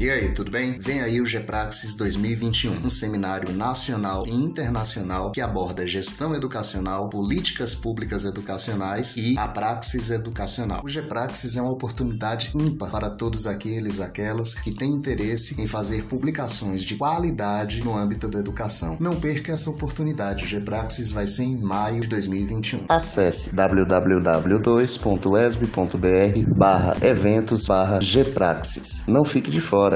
E aí, tudo bem? Vem aí o Gepraxis 2021, um seminário nacional e internacional que aborda gestão educacional, políticas públicas educacionais e a praxis educacional. O Gepraxis é uma oportunidade ímpar para todos aqueles aquelas que têm interesse em fazer publicações de qualidade no âmbito da educação. Não perca essa oportunidade. O Gepraxis vai ser em maio de 2021. Acesse www.esb.br barra eventos barra Gpraxis. Não fique de fora